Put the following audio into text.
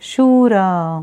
शूरा।